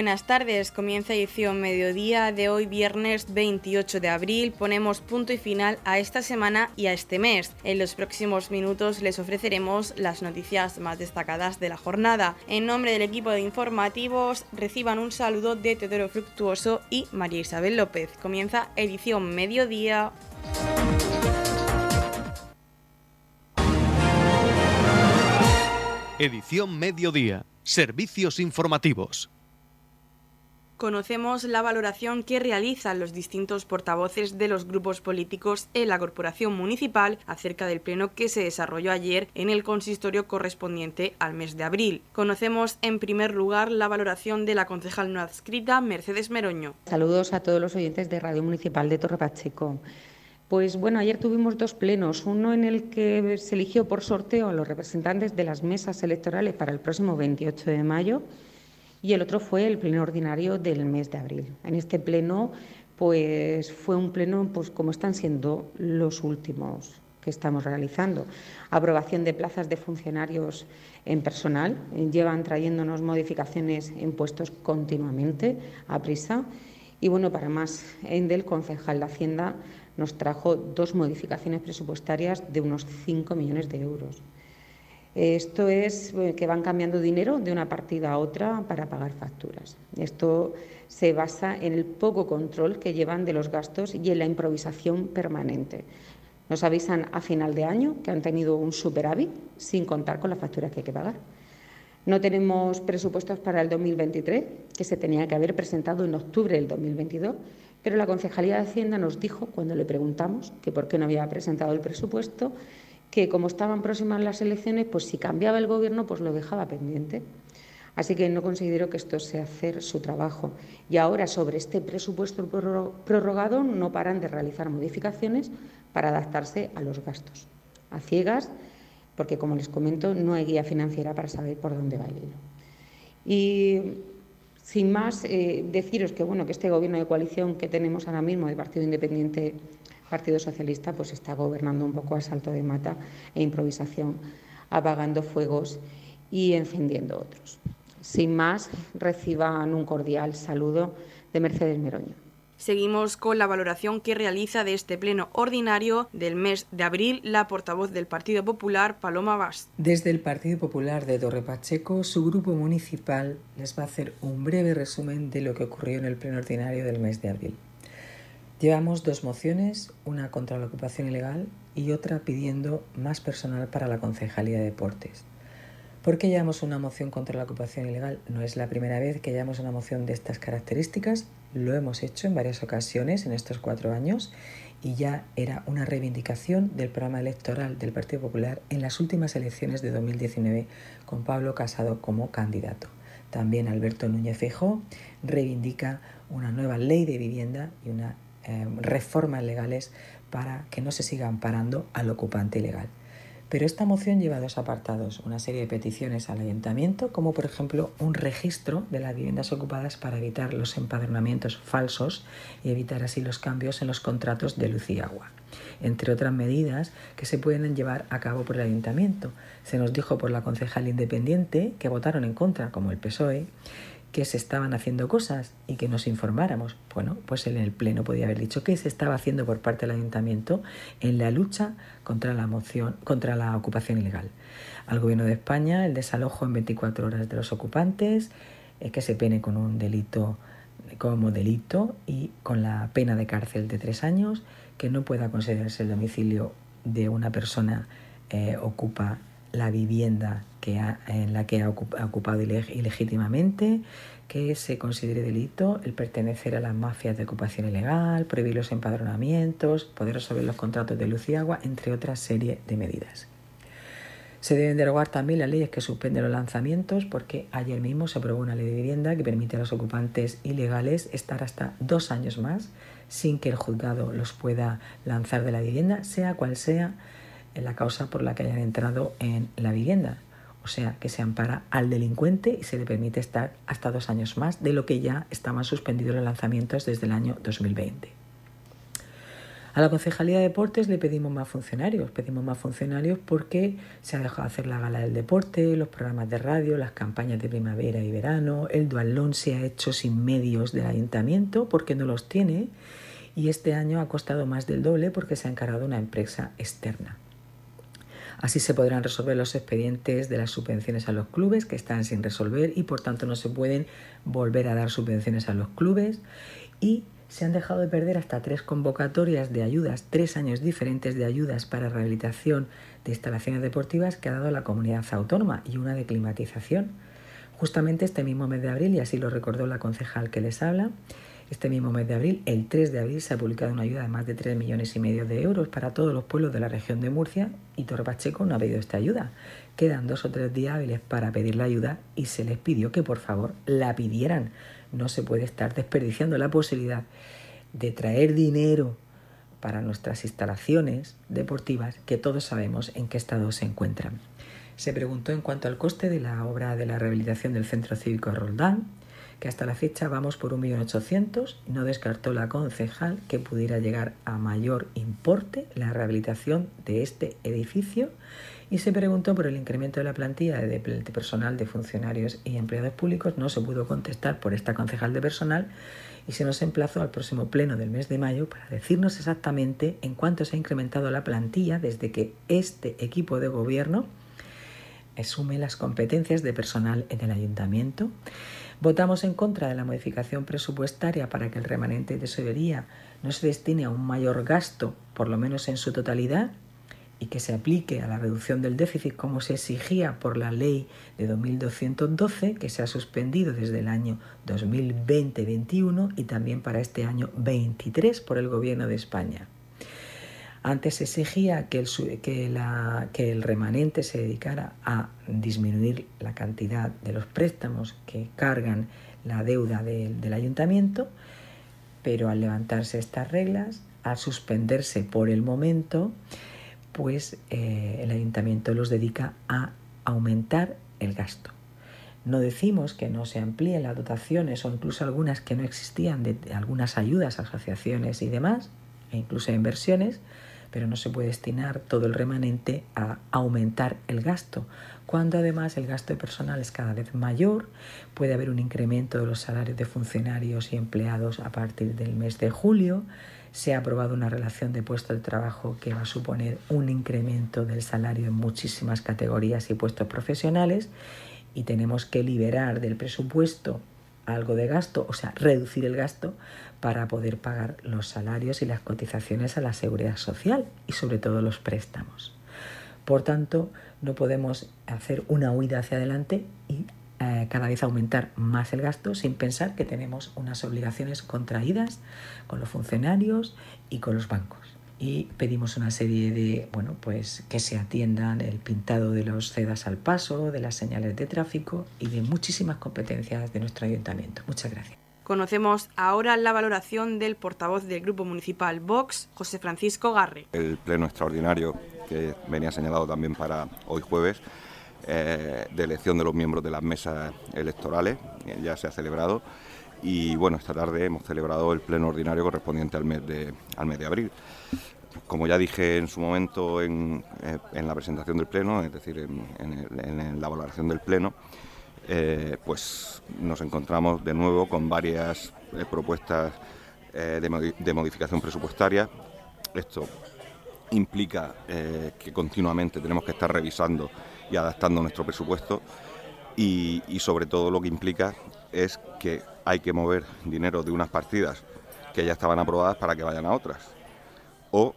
Buenas tardes, comienza edición mediodía de hoy viernes 28 de abril. Ponemos punto y final a esta semana y a este mes. En los próximos minutos les ofreceremos las noticias más destacadas de la jornada. En nombre del equipo de informativos reciban un saludo de Teodoro Fructuoso y María Isabel López. Comienza edición mediodía. Edición mediodía. Servicios informativos. Conocemos la valoración que realizan los distintos portavoces de los grupos políticos en la Corporación Municipal acerca del pleno que se desarrolló ayer en el consistorio correspondiente al mes de abril. Conocemos en primer lugar la valoración de la concejal no adscrita Mercedes Meroño. Saludos a todos los oyentes de Radio Municipal de Torre Pacheco. Pues bueno, ayer tuvimos dos plenos, uno en el que se eligió por sorteo a los representantes de las mesas electorales para el próximo 28 de mayo y el otro fue el pleno ordinario del mes de abril. En este pleno pues fue un pleno pues como están siendo los últimos que estamos realizando. Aprobación de plazas de funcionarios en personal, llevan trayéndonos modificaciones en puestos continuamente a prisa y bueno, para más en del concejal de Hacienda nos trajo dos modificaciones presupuestarias de unos 5 millones de euros. Esto es eh, que van cambiando dinero de una partida a otra para pagar facturas. Esto se basa en el poco control que llevan de los gastos y en la improvisación permanente. Nos avisan a final de año que han tenido un superávit sin contar con las facturas que hay que pagar. No tenemos presupuestos para el 2023, que se tenía que haber presentado en octubre del 2022, pero la Concejalía de Hacienda nos dijo, cuando le preguntamos que por qué no había presentado el presupuesto, que como estaban próximas las elecciones, pues si cambiaba el Gobierno, pues lo dejaba pendiente. Así que no considero que esto sea hacer su trabajo. Y ahora, sobre este presupuesto prorrogado, no paran de realizar modificaciones para adaptarse a los gastos. A ciegas, porque, como les comento, no hay guía financiera para saber por dónde va el hilo. Y sin más, eh, deciros que bueno que este gobierno de coalición que tenemos ahora mismo de Partido Independiente, Partido Socialista, pues está gobernando un poco a salto de mata e improvisación, apagando fuegos y encendiendo otros. Sin más, reciban un cordial saludo de Mercedes Meroño. Seguimos con la valoración que realiza de este pleno ordinario del mes de abril la portavoz del Partido Popular, Paloma Bas. Desde el Partido Popular de Torre Pacheco, su grupo municipal les va a hacer un breve resumen de lo que ocurrió en el pleno ordinario del mes de abril. Llevamos dos mociones, una contra la ocupación ilegal y otra pidiendo más personal para la Concejalía de Deportes. ¿Por qué llevamos una moción contra la ocupación ilegal? No es la primera vez que llevamos una moción de estas características, lo hemos hecho en varias ocasiones en estos cuatro años y ya era una reivindicación del programa electoral del Partido Popular en las últimas elecciones de 2019 con Pablo Casado como candidato. También Alberto Núñez Feijóo reivindica una nueva ley de vivienda y unas eh, reformas legales para que no se siga amparando al ocupante ilegal. Pero esta moción lleva dos apartados, una serie de peticiones al ayuntamiento, como por ejemplo un registro de las viviendas ocupadas para evitar los empadronamientos falsos y evitar así los cambios en los contratos de luz y agua entre otras medidas que se pueden llevar a cabo por el ayuntamiento. Se nos dijo por la concejal independiente que votaron en contra, como el PSOE, que se estaban haciendo cosas y que nos informáramos. Bueno, pues en el Pleno podía haber dicho que se estaba haciendo por parte del Ayuntamiento en la lucha contra la, moción, contra la ocupación ilegal. Al Gobierno de España el desalojo en 24 horas de los ocupantes, eh, que se pene con un delito como delito y con la pena de cárcel de tres años, que no pueda considerarse el domicilio de una persona eh, ocupa la vivienda que en la que ha ocupado ilegítimamente, que se considere delito el pertenecer a las mafias de ocupación ilegal, prohibir los empadronamientos, poder resolver los contratos de luz y agua, entre otras serie de medidas. Se deben derogar también las leyes que suspenden los lanzamientos porque ayer mismo se aprobó una ley de vivienda que permite a los ocupantes ilegales estar hasta dos años más sin que el juzgado los pueda lanzar de la vivienda, sea cual sea la causa por la que hayan entrado en la vivienda. O sea, que se ampara al delincuente y se le permite estar hasta dos años más de lo que ya estaban suspendidos los lanzamientos desde el año 2020. A la Concejalía de Deportes le pedimos más funcionarios. Pedimos más funcionarios porque se ha dejado hacer la gala del deporte, los programas de radio, las campañas de primavera y verano. El dualón se ha hecho sin medios del ayuntamiento porque no los tiene. Y este año ha costado más del doble porque se ha encargado una empresa externa. Así se podrán resolver los expedientes de las subvenciones a los clubes que están sin resolver y por tanto no se pueden volver a dar subvenciones a los clubes. Y se han dejado de perder hasta tres convocatorias de ayudas, tres años diferentes de ayudas para rehabilitación de instalaciones deportivas que ha dado la comunidad autónoma y una de climatización. Justamente este mismo mes de abril, y así lo recordó la concejal que les habla, este mismo mes de abril, el 3 de abril, se ha publicado una ayuda de más de 3 millones y medio de euros para todos los pueblos de la región de Murcia y Torre Pacheco no ha pedido esta ayuda. Quedan dos o tres días hábiles para pedir la ayuda y se les pidió que por favor la pidieran no se puede estar desperdiciando la posibilidad de traer dinero para nuestras instalaciones deportivas que todos sabemos en qué estado se encuentran. Se preguntó en cuanto al coste de la obra de la rehabilitación del Centro Cívico Roldán, que hasta la fecha vamos por 1.800.000 y no descartó la concejal que pudiera llegar a mayor importe la rehabilitación de este edificio y se preguntó por el incremento de la plantilla de, personal de funcionarios y empleados públicos. No se pudo contestar por esta concejal de personal y se nos emplazó al próximo pleno del mes de mayo para decirnos exactamente en cuánto se ha incrementado la plantilla desde que este equipo de gobierno asume las competencias de personal en el ayuntamiento. Votamos en contra de la modificación presupuestaria para que el remanente de tesorería no se destine a un mayor gasto, por lo menos en su totalidad, y que se aplique a la reducción del déficit como se exigía por la ley de 2212 que se ha suspendido desde el año 2020-21 y también para este año 23 por el Gobierno de España. Antes exigía que el, que, el remanente se dedicara a disminuir la cantidad de los préstamos que cargan la deuda del ayuntamiento, pero al levantarse estas reglas, al suspenderse por el momento, pues eh, el ayuntamiento los dedica a aumentar el gasto. No decimos que no se amplíen las dotaciones o incluso algunas que no existían de, algunas ayudas asociaciones y demás, e incluso inversiones, pero no se puede destinar todo el remanente a aumentar el gasto, cuando además el gasto de personal es cada vez mayor, puede haber un incremento de los salarios de funcionarios y empleados a partir del mes de julio, se ha aprobado una relación de puestos de trabajo que va a suponer un incremento del salario en muchísimas categorías y puestos profesionales. Y tenemos que liberar del presupuesto algo de gasto, o sea, reducir el gasto para poder pagar los salarios y las cotizaciones a la seguridad social y sobre todo los préstamos. Por tanto, no podemos hacer una huida hacia adelante y eh, cada vez aumentar más el gasto sin pensar que tenemos unas obligaciones contraídas con los funcionarios y con los bancos. Y pedimos una serie de, bueno, pues que se atiendan el pintado de los cedas al paso, de las señales de tráfico y de muchísimas competencias de nuestro ayuntamiento. Muchas gracias. Conocemos ahora la valoración del portavoz del Grupo Municipal Vox, José Francisco Garre. El pleno extraordinario que venía señalado también para hoy jueves eh, de elección de los miembros de las mesas electorales, eh, ya se ha celebrado. Y bueno, esta tarde hemos celebrado el pleno ordinario correspondiente al mes de, al mes de abril. Como ya dije en su momento en, eh, la presentación del pleno, es decir, en, la valoración del pleno, pues nos encontramos de nuevo con varias propuestas de, de modificación presupuestaria. Esto implica que continuamente tenemos que estar revisando y adaptando nuestro presupuesto y, sobre todo lo que implica es que hay que mover dinero de unas partidas que ya estaban aprobadas para que vayan a otras. O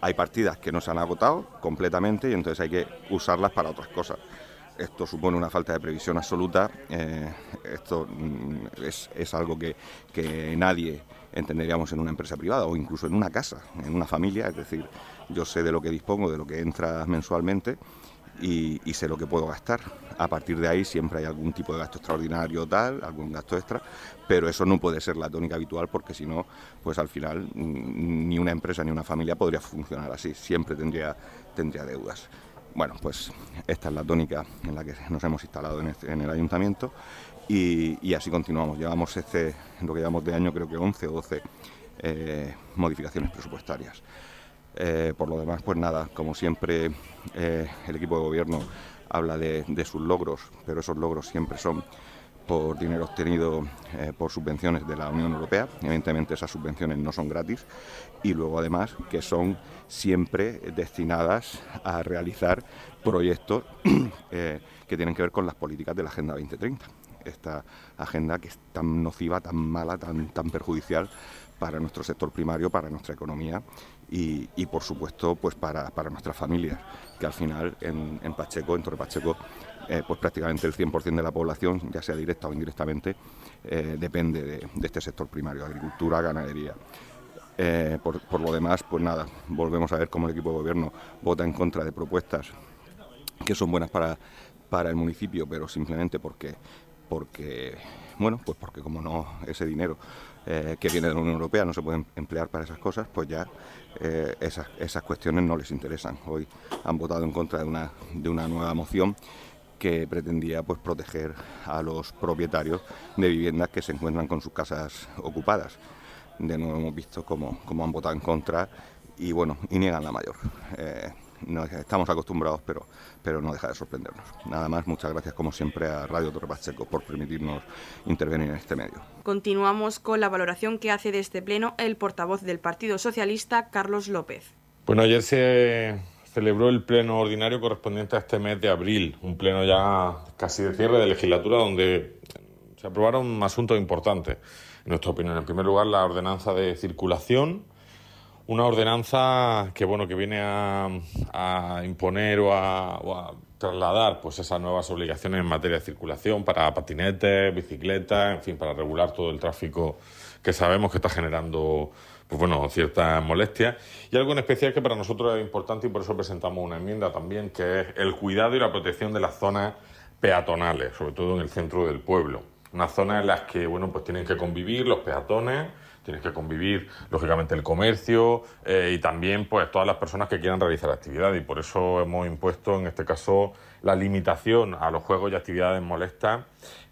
hay partidas que no se han agotado completamente y entonces hay que usarlas para otras cosas. Esto supone una falta de previsión absoluta. Eh, esto mm, es, algo que, que, nadie entenderíamos en una empresa privada o incluso en una casa, en una familia. Es decir, yo sé de lo que dispongo, de lo que entra mensualmente y, sé lo que puedo gastar. A partir de ahí siempre hay algún tipo de gasto extraordinario tal, algún gasto extra, pero eso no puede ser la tónica habitual porque si no, pues al final mm, ni una empresa ni una familia podría funcionar así, siempre tendría, tendría deudas. Bueno, pues esta es la tónica en la que nos hemos instalado en, este, el ayuntamiento y, así continuamos. Llevamos este, lo que llevamos de año creo que 11 o 12 modificaciones presupuestarias. Por lo demás, pues nada, como siempre, el equipo de gobierno habla de, sus logros, pero esos logros siempre son por dinero obtenido por subvenciones de la Unión Europea. Evidentemente esas subvenciones no son gratis y luego además que son siempre destinadas a realizar proyectos eh, que tienen que ver con las políticas de la Agenda 2030. Esta agenda que es tan nociva, tan mala, tan, tan perjudicial para nuestro sector primario, para nuestra economía y, por supuesto pues para, nuestras familias, que al final en, Pacheco, en Torre Pacheco, eh, pues prácticamente el 100% de la población, ya sea directa o indirectamente, eh, depende de, este sector primario, agricultura, ganadería. Eh, por, lo demás, pues nada, volvemos a ver cómo el equipo de gobierno vota en contra de propuestas que son buenas para, para el municipio, pero simplemente porque, porque, bueno, pues porque como no ese dinero eh, que viene de la Unión Europea no se puede emplear para esas cosas, pues ya eh, esas, cuestiones no les interesan. Hoy han votado en contra de una, de una nueva moción que pretendía pues proteger a los propietarios de viviendas que se encuentran con sus casas ocupadas de nuevo hemos visto cómo, han votado en contra y bueno, y niegan la mayor. Eh, no, estamos acostumbrados, pero, pero no deja de sorprendernos. Nada más, muchas gracias como siempre a Radio Torre Pacheco por permitirnos intervenir en este medio. Continuamos con la valoración que hace de este pleno el portavoz del Partido Socialista, Carlos López. Bueno, ayer se celebró el pleno ordinario correspondiente a este mes de abril, un pleno ya casi de cierre de legislatura donde se aprobaron asuntos importantes en nuestra opinión. En primer lugar, la ordenanza de circulación, una ordenanza que bueno que viene a, imponer o a, trasladar pues esas nuevas obligaciones en materia de circulación para patinetes, bicicletas, en fin, para regular todo el tráfico que sabemos que está generando pues bueno, ciertas molestias y algo en especial que para nosotros es importante y por eso presentamos una enmienda también que es el cuidado y la protección de las zonas peatonales, sobre todo en el centro del pueblo. Una zona en las que bueno, pues tienen que convivir los peatones, tienen que convivir lógicamente el comercio eh, y también pues todas las personas que quieran realizar actividad y por eso hemos impuesto en este caso la limitación a los juegos y actividades molestas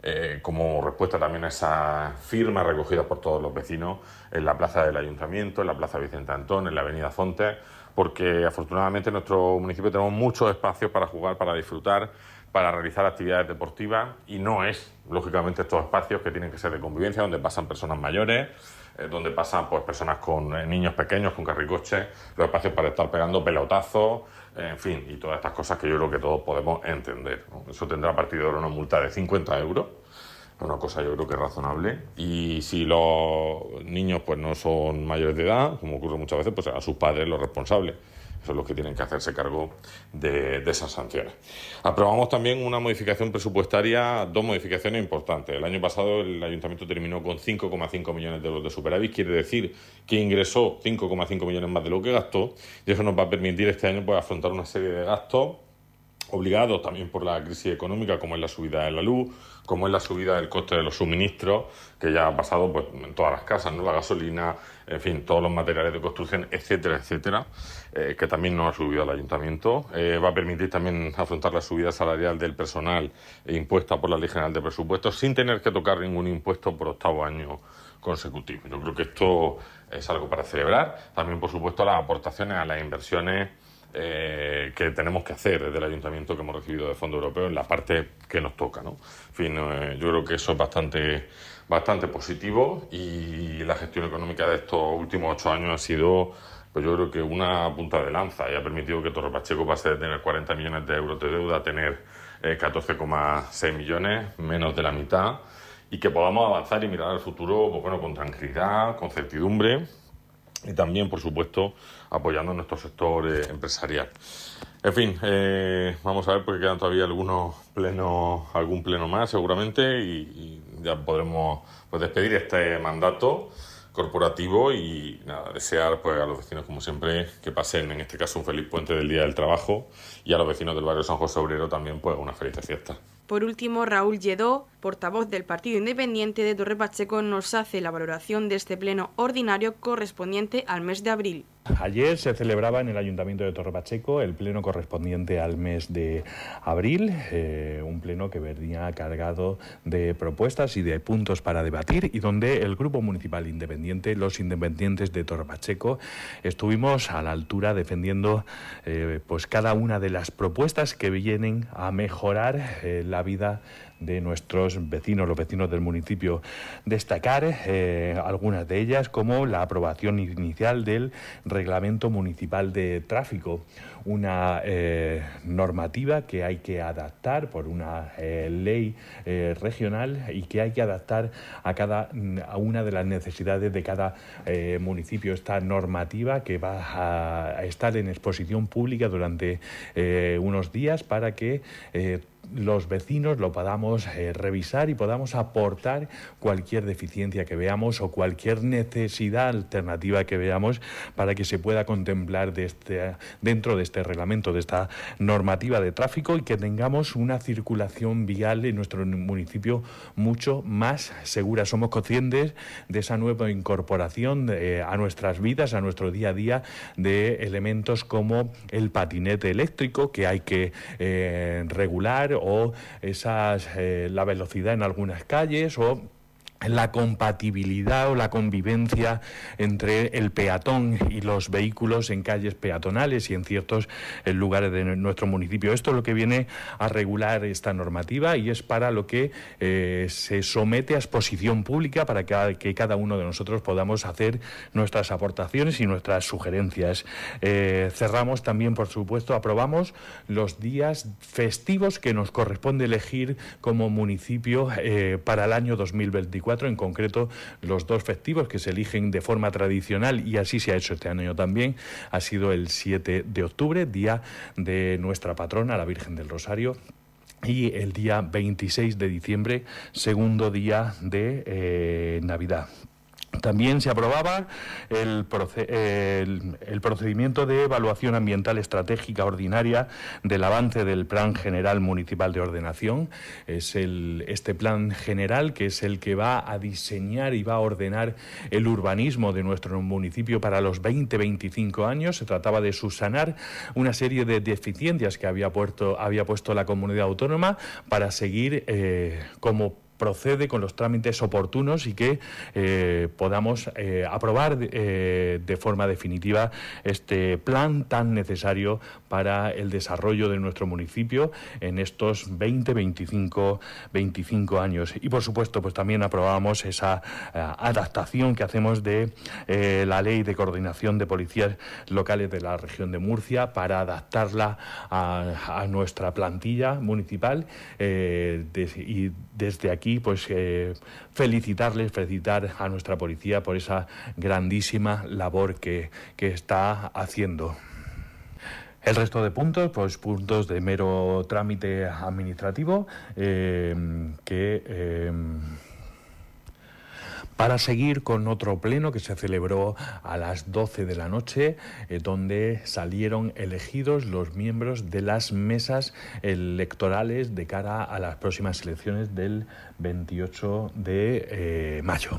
eh, como respuesta también a esa firma recogida por todos los vecinos en la plaza del ayuntamiento, en la plaza Vicente Antón, en la avenida Fontes, porque afortunadamente en nuestro municipio tenemos muchos espacios para jugar, para disfrutar para realizar actividades deportivas y no es, lógicamente, estos espacios que tienen que ser de convivencia, donde pasan personas mayores, eh, donde pasan pues, personas con eh, niños pequeños, con carricoches, los espacios para estar pegando pelotazos, en fin, y todas estas cosas que yo creo que todos podemos entender. Eso tendrá a partir de ahora una multa de 50 euros, una cosa yo creo que es razonable. Y si los niños pues no son mayores de edad, como ocurre muchas veces, pues a sus padres los responsables son los que tienen que hacerse cargo de, esas sanciones. Aprobamos también una modificación presupuestaria, dos modificaciones importantes. El año pasado el ayuntamiento terminó con 5,5 millones de euros de superávit, quiere decir que ingresó 5,5 millones más de lo que gastó y eso nos va a permitir este año pues, afrontar una serie de gastos obligados también por la crisis económica, como es la subida de la luz, como es la subida del coste de los suministros, que ya ha pasado pues, en todas las casas, ¿no? la gasolina, en fin, todos los materiales de construcción, etcétera, etcétera, eh, que también no ha subido al ayuntamiento. Eh, va a permitir también afrontar la subida salarial del personal impuesta por la Ley General de Presupuestos sin tener que tocar ningún impuesto por octavo año consecutivo. Yo creo que esto es algo para celebrar. También, por supuesto, las aportaciones a las inversiones eh, que tenemos que hacer desde el ayuntamiento que hemos recibido de fondo europeo en la parte que nos toca. ¿no? En fin, eh, yo creo que eso es bastante, bastante positivo y la gestión económica de estos últimos ocho años ha sido, pues yo creo que una punta de lanza y ha permitido que Torre Pacheco pase de tener 40 millones de euros de deuda a tener 14,6 eh, millones, menos de la mitad, y que podamos avanzar y mirar al futuro pues bueno, con tranquilidad, con certidumbre y también, por supuesto, apoyando nuestro sector eh, empresarial. En fin, eh, vamos a ver porque quedan todavía algunos plenos, algún pleno más seguramente y, ya podremos pues, despedir este mandato corporativo y nada, desear pues, a los vecinos, como siempre, que pasen en este caso un feliz puente del Día del Trabajo y a los vecinos del barrio San José Obrero también pues una feliz fiesta. Por último, Raúl Lledó, portavoz del Partido Independiente de Torre Pacheco, nos hace la valoración de este pleno ordinario correspondiente al mes de abril. Ayer se celebraba en el Ayuntamiento de Torre Pacheco el pleno correspondiente al mes de abril, eh, un pleno que venía cargado de propuestas y de puntos para debatir y donde el Grupo Municipal Independiente, los Independientes de Torre Pacheco, estuvimos a la altura defendiendo eh, pues cada una de las propuestas que vienen a mejorar eh, la vida de nuestros vecinos, los vecinos del municipio. Destacar eh, algunas de ellas como la aprobación inicial del Reglamento Municipal de Tráfico, una eh, normativa que hay que adaptar por una eh, ley regional y que hay que adaptar a cada a una de las necesidades de cada municipio. Esta normativa que va a estar en exposición pública durante unos días para que los vecinos lo podamos eh, revisar y podamos aportar cualquier deficiencia que veamos o cualquier necesidad alternativa que veamos para que se pueda contemplar de este, dentro de este reglamento, de esta normativa de tráfico y que tengamos una circulación vial en nuestro municipio mucho más segura. Somos conscientes de esa nueva incorporación eh, a nuestras vidas, a nuestro día a día, de elementos como el patinete eléctrico que hay que eh, regular o esas, eh, la velocidad en algunas calles o la compatibilidad o la convivencia entre el peatón y los vehículos en calles peatonales y en ciertos eh, lugares de nuestro municipio. Esto es lo que viene a regular esta normativa y es para lo que eh, se somete a exposición pública para que, cada uno de nosotros podamos hacer nuestras aportaciones y nuestras sugerencias. Eh, cerramos también, por supuesto, aprobamos los días festivos que nos corresponde elegir como municipio para el año 2024 en concreto los dos festivos que se eligen de forma tradicional y así se ha hecho este año también, ha sido el 7 de octubre, día de nuestra patrona, la Virgen del Rosario, y el día 26 de diciembre, segundo día de eh, Navidad. También se aprobaba el, procedimiento de evaluación ambiental estratégica ordinaria del avance del Plan General Municipal de Ordenación. Es este plan general que es el que va a diseñar y va a ordenar el urbanismo de nuestro municipio para los 20-25 años. Se trataba de subsanar una serie de deficiencias que había, puesto, había puesto la comunidad autónoma para seguir eh, como procede con los trámites oportunos y que eh, podamos eh, aprobar eh, de forma definitiva este plan tan necesario para el desarrollo de nuestro municipio en estos 20, 25, 25 años. Y por supuesto, pues también aprobamos esa adaptación que hacemos de la ley de coordinación de policías locales de la región de Murcia para adaptarla a, nuestra plantilla municipal y desde aquí pues eh, felicitarles, felicitar a nuestra policía por esa grandísima labor que, está haciendo. El resto de puntos, pues puntos de mero trámite administrativo eh, que eh, para seguir con otro pleno que se celebró a las 12 de la noche, eh, donde salieron elegidos los miembros de las mesas electorales de cara a las próximas elecciones del 28 de mayo.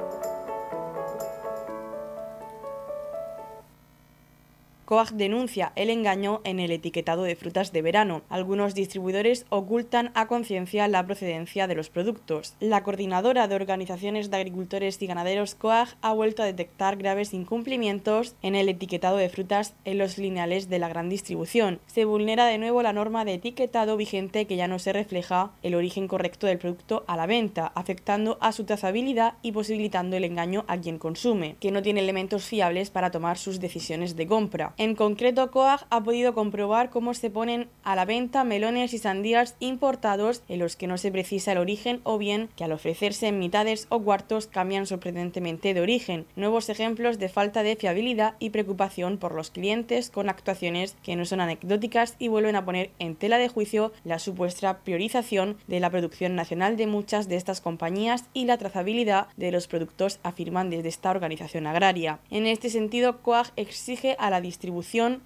COAG denuncia el engaño en el etiquetado de frutas de verano. Algunos distribuidores ocultan a conciencia la procedencia de los productos. La coordinadora de organizaciones de agricultores y ganaderos COAG ha vuelto a detectar graves incumplimientos en el etiquetado de frutas en los lineales de la gran distribución. Se vulnera de nuevo la norma de etiquetado vigente que ya no se refleja el origen correcto del producto a la venta, afectando a su trazabilidad y posibilitando el engaño a quien consume, que no tiene elementos fiables para tomar sus decisiones de compra. En concreto, Coag ha podido comprobar cómo se ponen a la venta melones y sandías importados en los que no se precisa el origen o bien que al ofrecerse en mitades o cuartos cambian sorprendentemente de origen. Nuevos ejemplos de falta de fiabilidad y preocupación por los clientes con actuaciones que no son anecdóticas y vuelven a poner en tela de juicio la supuesta priorización de la producción nacional de muchas de estas compañías y la trazabilidad de los productos, afirman desde esta organización agraria. En este sentido, COAG exige a la distribución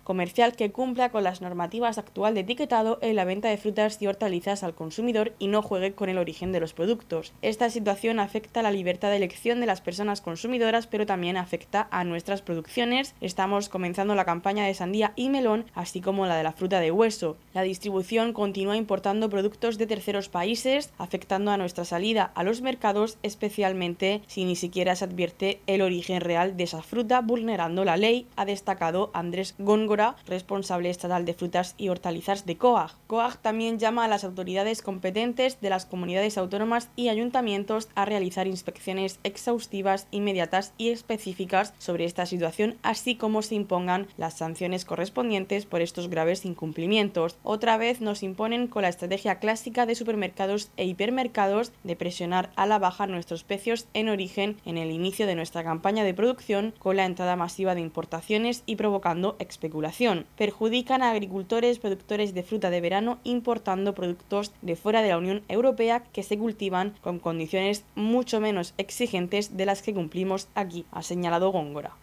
comercial que cumpla con las normativas actual de etiquetado en la venta de frutas y hortalizas al consumidor y no juegue con el origen de los productos. Esta situación afecta la libertad de elección de las personas consumidoras, pero también afecta a nuestras producciones. Estamos comenzando la campaña de sandía y melón, así como la de la fruta de hueso. La distribución continúa importando productos de terceros países, afectando a nuestra salida a los mercados, especialmente si ni siquiera se advierte el origen real de esa fruta, vulnerando la ley, ha destacado Góngora, responsable estatal de frutas y hortalizas de COAG. COAG también llama a las autoridades competentes de las comunidades autónomas y ayuntamientos a realizar inspecciones exhaustivas, inmediatas y específicas sobre esta situación, así como se impongan las sanciones correspondientes por estos graves incumplimientos. Otra vez nos imponen con la estrategia clásica de supermercados e hipermercados de presionar a la baja nuestros precios en origen en el inicio de nuestra campaña de producción con la entrada masiva de importaciones y provocando especulación. Perjudican a agricultores productores de fruta de verano importando productos de fuera de la Unión Europea que se cultivan con condiciones mucho menos exigentes de las que cumplimos aquí, ha señalado Góngora.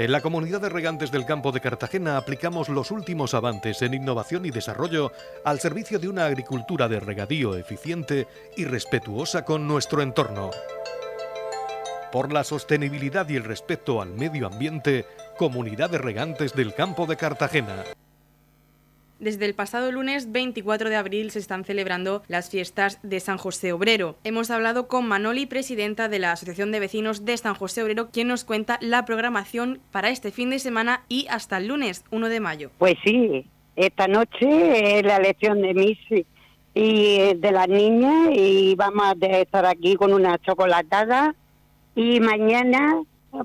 En la comunidad de regantes del campo de Cartagena aplicamos los últimos avances en innovación y desarrollo al servicio de una agricultura de regadío eficiente y respetuosa con nuestro entorno por la sostenibilidad y el respeto al medio ambiente, Comunidad de Regantes del Campo de Cartagena. Desde el pasado lunes 24 de abril se están celebrando las fiestas de San José Obrero. Hemos hablado con Manoli, presidenta de la Asociación de Vecinos de San José Obrero, quien nos cuenta la programación para este fin de semana y hasta el lunes 1 de mayo. Pues sí, esta noche es la elección de mis y de las niñas y vamos a estar aquí con una chocolatada y mañana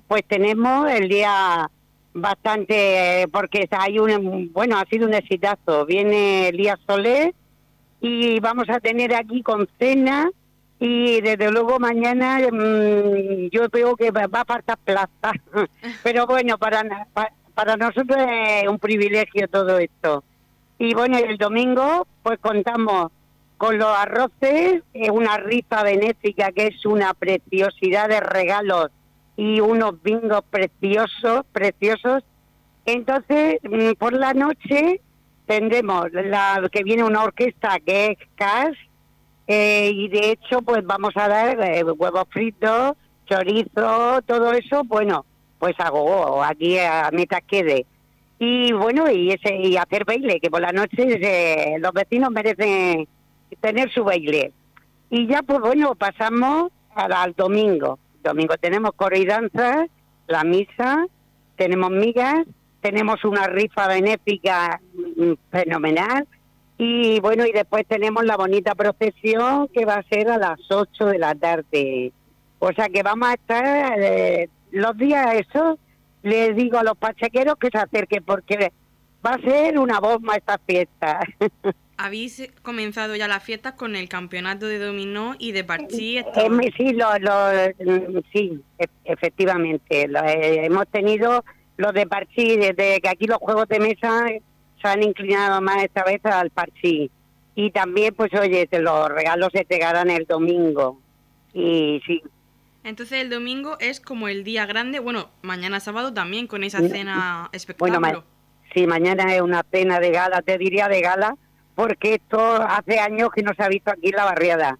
pues tenemos el día bastante porque hay un bueno ha sido un exitazo. Viene Elías Soler y vamos a tener aquí con cena y desde luego mañana mm, yo veo que va a faltar plaza. Pero bueno para, para nosotros es un privilegio todo esto. Y bueno el domingo pues contamos con los arroces, una rifa benéfica que es una preciosidad de regalos y unos bingos preciosos, preciosos. Entonces, mm, por la noche tendremos la que viene una orquesta que es Cash eh, y de hecho pues vamos a dar eh, huevos fritos, chorizo, todo eso, bueno, pues hago aquí a mitad quede. Y bueno, y ese y hacer baile, que por la noche eh, los vecinos merecen tener su baile. Y ya, pues bueno, pasamos al, domingo. Domingo tenemos coro y danza, la misa, tenemos migas, tenemos una rifa benéfica mm, fenomenal y bueno, y después tenemos la bonita procesión que va a ser a las 8 de la tarde. O sea que vamos a estar eh, los días eso, les digo a los pachequeros que se acerquen porque va a ser una bomba esta fiesta. habéis comenzado ya las fiestas con el campeonato de dominó y de parchí. Eh, sí, lo, mm, sí, e, efectivamente. Eh, hemos tenido los de parchí, desde que aquí los juegos de mesa se han inclinado más esta vez al parchí. Y también, pues oye, los regalos se entregarán el domingo. Y sí. Entonces el domingo es como el día grande, bueno, mañana sábado también con esa cena espectacular. Bueno, sí, mañana es una cena de gala, te diría de gala, porque esto hace años que no se ha visto aquí la barriada.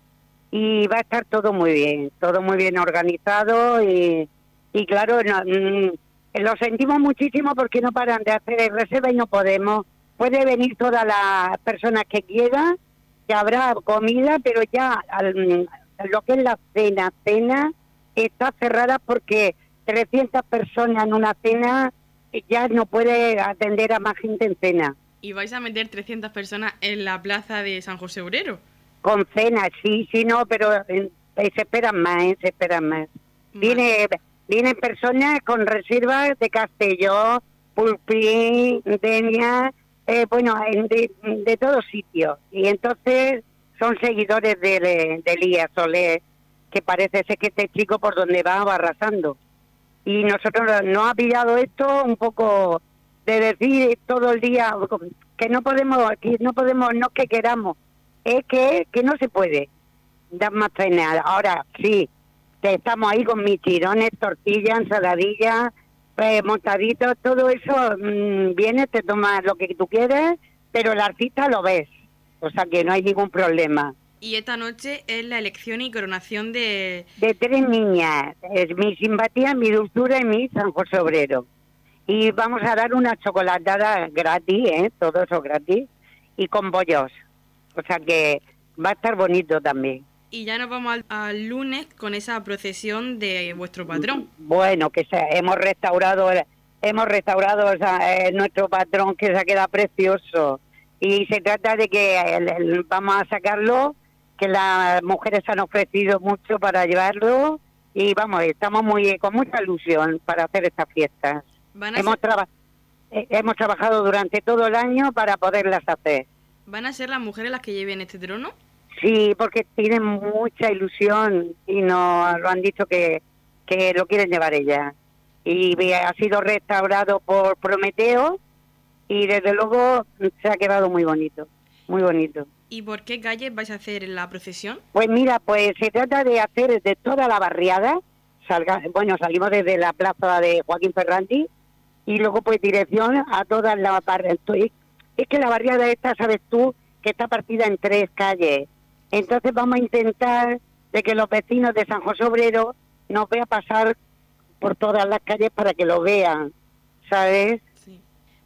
Y va a estar todo muy bien, todo muy bien organizado y, y claro, mm, lo sentimos muchísimo porque no paran de hacer reserva y no podemos. Puede venir todas las personas que quieran, que habrá comida, pero ya lo que es la cena, cena está cerrada porque 300 personas en una cena ya no puede atender a más gente en cena y vais a meter 300 personas en la plaza de San José Obrero. Con cena, sí, sí, no, pero eh, se esperan más, eh, se esperan más. Viene, vienen personas con reservas de Castelló, Pulpín, Denia, eh, bueno, de, de todos sitios. Y entonces son seguidores de, de Elías Soler, que parece ser que este chico por donde va va arrasando. Y nosotros nos ha pillado esto un poco de decir todo el día que no podemos, que no podemos, no que queramos, es que, que no se puede dar más pena. Ahora sí, estamos ahí con mis tirones, tortillas, ensaladillas, eh, montaditos, todo eso mm, viene, te tomas lo que tú quieres, pero el artista lo ves, o sea que no hay ningún problema. Y esta noche es la elección y coronación de... De tres niñas, es mi simpatía, mi dulzura y mi San José Obrero. Y vamos a dar una chocolatada gratis, ¿eh? todo eso gratis, y con bollos. O sea que va a estar bonito también y ya nos vamos al, lunes con esa procesión de vuestro patrón. Bueno, que se, hemos restaurado hemos restaurado eh, nuestro patrón que se ha quedado precioso y se trata de que vamos a sacarlo, que las mujeres han ofrecido mucho para llevarlo y vamos, estamos muy con mucha ilusión para hacer estas fiestas. hemos, eh, hemos trabajado durante todo el año para poderlas hacer. ¿Van a ser las mujeres las que lleven este trono? Sí, porque tienen mucha ilusión y nos lo han dicho que, que lo quieren llevar ella. Y ha sido restaurado por Prometeo y desde luego se ha quedado muy bonito, muy bonito. ¿Y por qué calles vais a hacer la procesión? Pues mira, pues se trata de hacer de toda la barriada, salga, bueno, salimos desde la plaza de Joaquín Ferranti y luego pues dirección a todas las barriadas. Es que la barriada esta, sabes tú, que está partida en tres calles entonces vamos a intentar de que los vecinos de San José Obrero nos vean pasar por todas las calles para que lo vean, ¿sabes? Sí.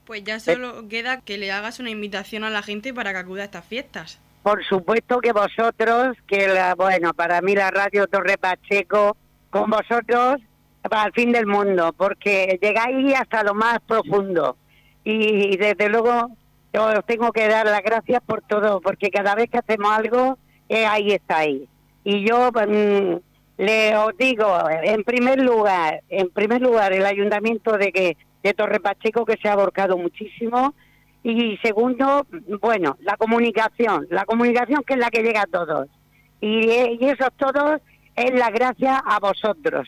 Pues ya solo queda que le hagas una invitación a la gente para que acuda a estas fiestas. Por supuesto que vosotros, que la, bueno, para mí la radio Torre Pacheco, con vosotros para el fin del mundo, porque llegáis hasta lo más profundo. Y, desde luego os tengo que dar las gracias por todo, porque cada vez que hacemos algo eh, ahí está ahí. Y yo mm, le os digo, en primer lugar, en primer lugar, el ayuntamiento de que de Torre Pacheco que se ha aborcado muchísimo y segundo, bueno, la comunicación, la comunicación que es la que llega a todos. Y, y eso todos es la gracia a vosotros.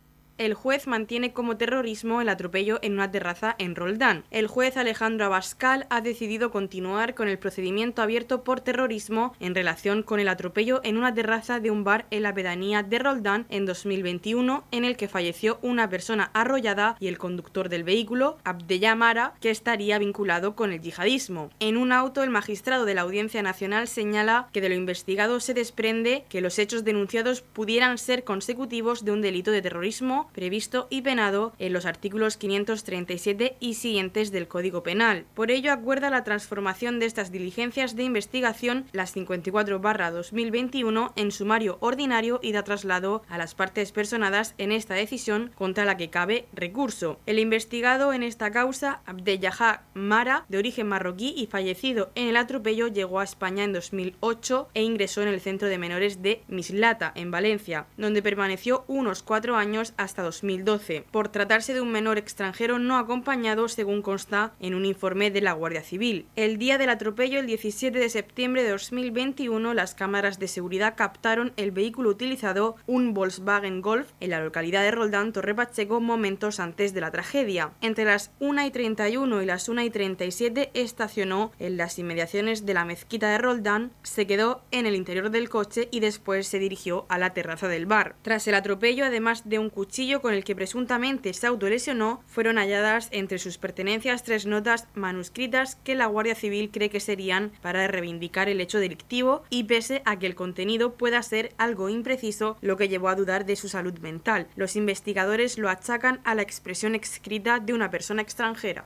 el juez mantiene como terrorismo el atropello en una terraza en Roldán. El juez Alejandro Abascal ha decidido continuar con el procedimiento abierto por terrorismo en relación con el atropello en una terraza de un bar en la pedanía de Roldán en 2021, en el que falleció una persona arrollada y el conductor del vehículo, Abdellamara, que estaría vinculado con el yihadismo. En un auto, el magistrado de la Audiencia Nacional señala que de lo investigado se desprende que los hechos denunciados pudieran ser consecutivos de un delito de terrorismo previsto y penado en los artículos 537 y siguientes del Código Penal. Por ello, acuerda la transformación de estas diligencias de investigación, las 54-2021, en sumario ordinario y da traslado a las partes personadas en esta decisión contra la que cabe recurso. El investigado en esta causa, Abdeljahá Mara, de origen marroquí y fallecido en el atropello, llegó a España en 2008 e ingresó en el centro de menores de Mislata, en Valencia, donde permaneció unos cuatro años hasta 2012, por tratarse de un menor extranjero no acompañado, según consta en un informe de la Guardia Civil. El día del atropello, el 17 de septiembre de 2021, las cámaras de seguridad captaron el vehículo utilizado, un Volkswagen Golf, en la localidad de Roldán, Torre Pacheco, momentos antes de la tragedia. Entre las 1 y 31 y las 1 y 37 estacionó en las inmediaciones de la mezquita de Roldán, se quedó en el interior del coche y después se dirigió a la terraza del bar. Tras el atropello, además de un cuchillo con el que presuntamente se autolesionó, fueron halladas entre sus pertenencias tres notas manuscritas que la Guardia Civil cree que serían para reivindicar el hecho delictivo y pese a que el contenido pueda ser algo impreciso, lo que llevó a dudar de su salud mental. Los investigadores lo achacan a la expresión escrita de una persona extranjera.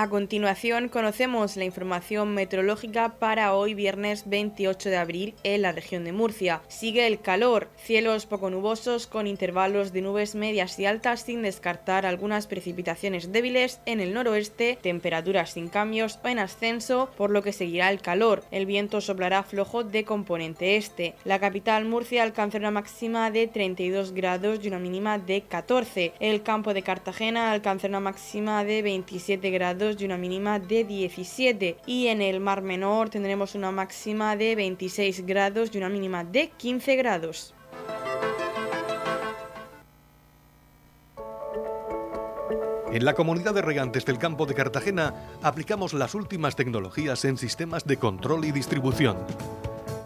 A continuación conocemos la información meteorológica para hoy viernes 28 de abril en la región de Murcia. Sigue el calor, cielos poco nubosos con intervalos de nubes medias y altas sin descartar algunas precipitaciones débiles en el noroeste, temperaturas sin cambios o en ascenso, por lo que seguirá el calor. El viento soplará flojo de componente este. La capital Murcia alcanza una máxima de 32 grados y una mínima de 14. El campo de Cartagena alcanza una máxima de 27 grados y una mínima de 17 y en el Mar Menor tendremos una máxima de 26 grados y una mínima de 15 grados. En la comunidad de regantes del campo de Cartagena aplicamos las últimas tecnologías en sistemas de control y distribución